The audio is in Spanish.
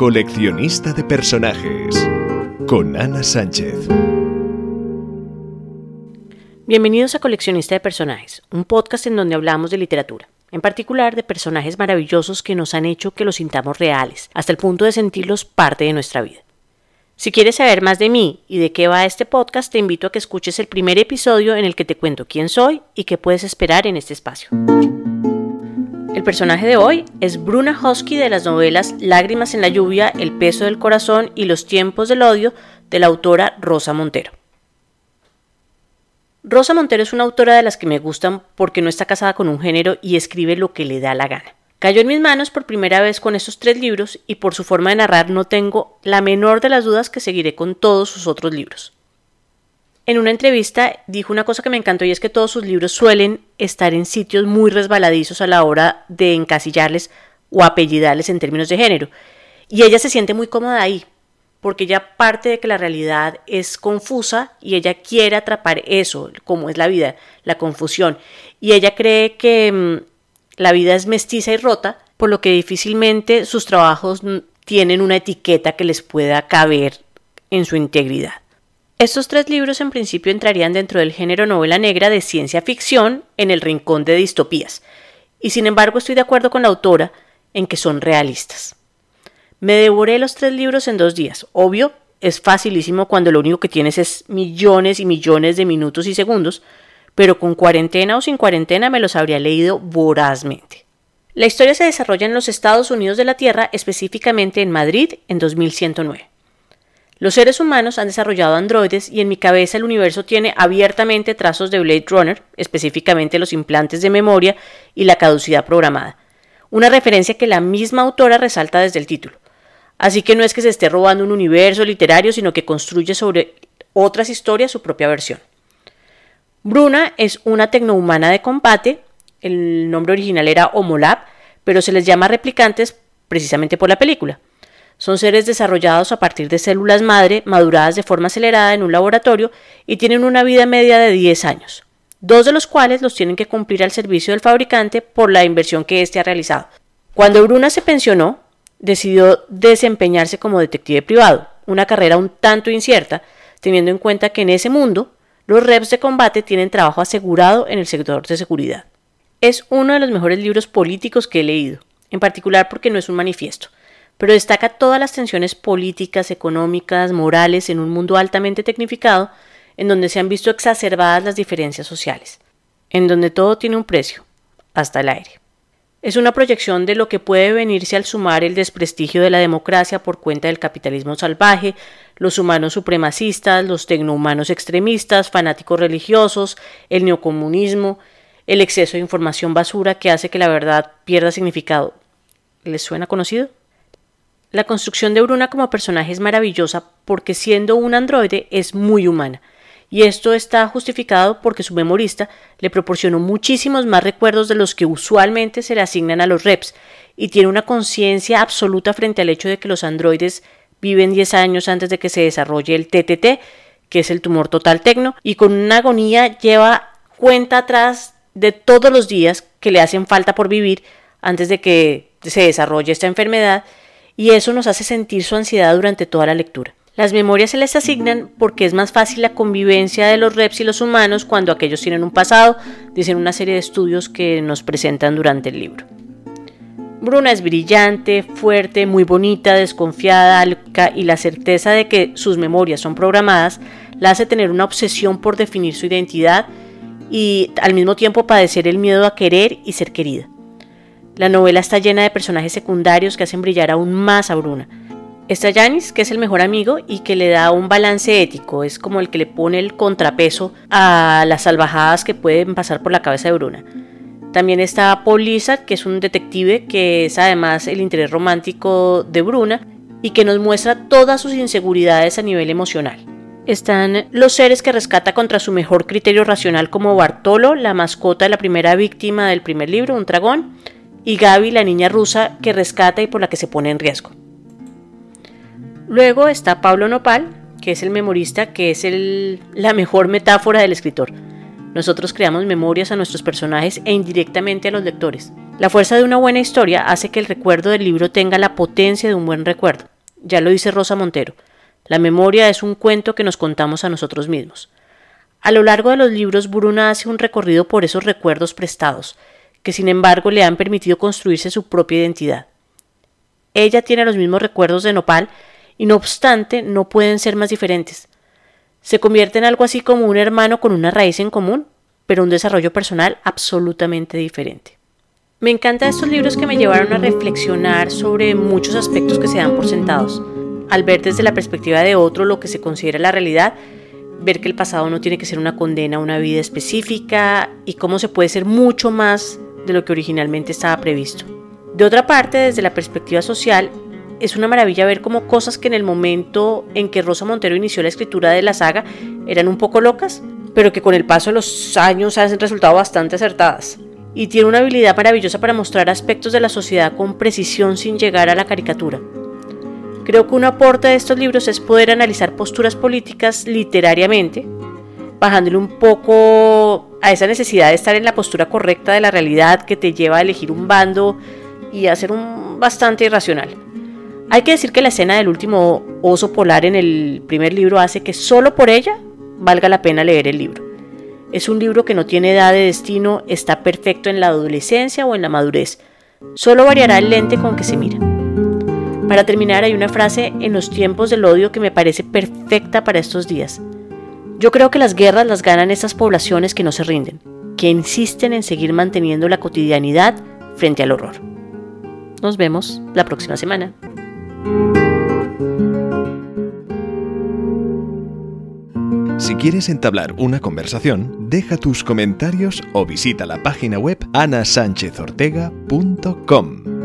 Coleccionista de personajes con Ana Sánchez. Bienvenidos a Coleccionista de Personajes, un podcast en donde hablamos de literatura, en particular de personajes maravillosos que nos han hecho que los sintamos reales, hasta el punto de sentirlos parte de nuestra vida. Si quieres saber más de mí y de qué va este podcast, te invito a que escuches el primer episodio en el que te cuento quién soy y qué puedes esperar en este espacio. El personaje de hoy es Bruna Husky de las novelas Lágrimas en la lluvia, El peso del corazón y Los tiempos del odio de la autora Rosa Montero. Rosa Montero es una autora de las que me gustan porque no está casada con un género y escribe lo que le da la gana. Cayó en mis manos por primera vez con estos tres libros y por su forma de narrar no tengo la menor de las dudas que seguiré con todos sus otros libros. En una entrevista dijo una cosa que me encantó y es que todos sus libros suelen estar en sitios muy resbaladizos a la hora de encasillarles o apellidarles en términos de género. Y ella se siente muy cómoda ahí, porque ella parte de que la realidad es confusa y ella quiere atrapar eso, como es la vida, la confusión. Y ella cree que mm, la vida es mestiza y rota, por lo que difícilmente sus trabajos tienen una etiqueta que les pueda caber en su integridad. Estos tres libros en principio entrarían dentro del género novela negra de ciencia ficción en el rincón de distopías, y sin embargo estoy de acuerdo con la autora en que son realistas. Me devoré los tres libros en dos días. Obvio, es facilísimo cuando lo único que tienes es millones y millones de minutos y segundos, pero con cuarentena o sin cuarentena me los habría leído vorazmente. La historia se desarrolla en los Estados Unidos de la Tierra, específicamente en Madrid, en 2109. Los seres humanos han desarrollado androides y en mi cabeza el universo tiene abiertamente trazos de Blade Runner, específicamente los implantes de memoria y la caducidad programada, una referencia que la misma autora resalta desde el título. Así que no es que se esté robando un universo literario, sino que construye sobre otras historias su propia versión. Bruna es una tecnohumana de combate, el nombre original era Homolab, pero se les llama replicantes precisamente por la película. Son seres desarrollados a partir de células madre maduradas de forma acelerada en un laboratorio y tienen una vida media de 10 años, dos de los cuales los tienen que cumplir al servicio del fabricante por la inversión que éste ha realizado. Cuando Bruna se pensionó, decidió desempeñarse como detective privado, una carrera un tanto incierta, teniendo en cuenta que en ese mundo los reps de combate tienen trabajo asegurado en el sector de seguridad. Es uno de los mejores libros políticos que he leído, en particular porque no es un manifiesto, pero destaca todas las tensiones políticas, económicas, morales en un mundo altamente tecnificado, en donde se han visto exacerbadas las diferencias sociales, en donde todo tiene un precio, hasta el aire. Es una proyección de lo que puede venirse al sumar el desprestigio de la democracia por cuenta del capitalismo salvaje, los humanos supremacistas, los tecnohumanos extremistas, fanáticos religiosos, el neocomunismo, el exceso de información basura que hace que la verdad pierda significado. ¿Les suena conocido? La construcción de Bruna como personaje es maravillosa porque siendo un androide es muy humana, y esto está justificado porque su memorista le proporcionó muchísimos más recuerdos de los que usualmente se le asignan a los reps, y tiene una conciencia absoluta frente al hecho de que los androides viven 10 años antes de que se desarrolle el TTT, que es el tumor total tecno, y con una agonía lleva cuenta atrás de todos los días que le hacen falta por vivir antes de que se desarrolle esta enfermedad y eso nos hace sentir su ansiedad durante toda la lectura. Las memorias se les asignan porque es más fácil la convivencia de los reps y los humanos cuando aquellos tienen un pasado, dicen una serie de estudios que nos presentan durante el libro. Bruna es brillante, fuerte, muy bonita, desconfiada, y la certeza de que sus memorias son programadas la hace tener una obsesión por definir su identidad y al mismo tiempo padecer el miedo a querer y ser querida. La novela está llena de personajes secundarios que hacen brillar aún más a Bruna. Está Janis, que es el mejor amigo y que le da un balance ético, es como el que le pone el contrapeso a las salvajadas que pueden pasar por la cabeza de Bruna. También está Paul Lizard, que es un detective que es además el interés romántico de Bruna y que nos muestra todas sus inseguridades a nivel emocional. Están los seres que rescata contra su mejor criterio racional como Bartolo, la mascota de la primera víctima del primer libro, un dragón, y Gaby, la niña rusa que rescata y por la que se pone en riesgo. Luego está Pablo Nopal, que es el memorista, que es la mejor metáfora del escritor. Nosotros creamos memorias a nuestros personajes e indirectamente a los lectores. La fuerza de una buena historia hace que el recuerdo del libro tenga la potencia de un buen recuerdo. Ya lo dice Rosa Montero. La memoria es un cuento que nos contamos a nosotros mismos. A lo largo de los libros, Bruna hace un recorrido por esos recuerdos prestados, que sin embargo le han permitido construirse su propia identidad. Ella tiene los mismos recuerdos de Nopal y no obstante no pueden ser más diferentes. Se convierte en algo así como un hermano con una raíz en común, pero un desarrollo personal absolutamente diferente. Me encantan estos libros que me llevaron a reflexionar sobre muchos aspectos que se dan por sentados. Al ver desde la perspectiva de otro lo que se considera la realidad, ver que el pasado no tiene que ser una condena a una vida específica y cómo se puede ser mucho más de lo que originalmente estaba previsto. De otra parte, desde la perspectiva social, es una maravilla ver cómo cosas que en el momento en que Rosa Montero inició la escritura de la saga eran un poco locas, pero que con el paso de los años han resultado bastante acertadas y tiene una habilidad maravillosa para mostrar aspectos de la sociedad con precisión sin llegar a la caricatura. Creo que un aporte de estos libros es poder analizar posturas políticas literariamente, bajándole un poco a esa necesidad de estar en la postura correcta de la realidad que te lleva a elegir un bando y a ser un bastante irracional. Hay que decir que la escena del último oso polar en el primer libro hace que solo por ella valga la pena leer el libro. Es un libro que no tiene edad de destino, está perfecto en la adolescencia o en la madurez. Solo variará el lente con que se mira. Para terminar, hay una frase en los tiempos del odio que me parece perfecta para estos días. Yo creo que las guerras las ganan estas poblaciones que no se rinden, que insisten en seguir manteniendo la cotidianidad frente al horror. Nos vemos la próxima semana. Si quieres entablar una conversación, deja tus comentarios o visita la página web anasanchezortega.com.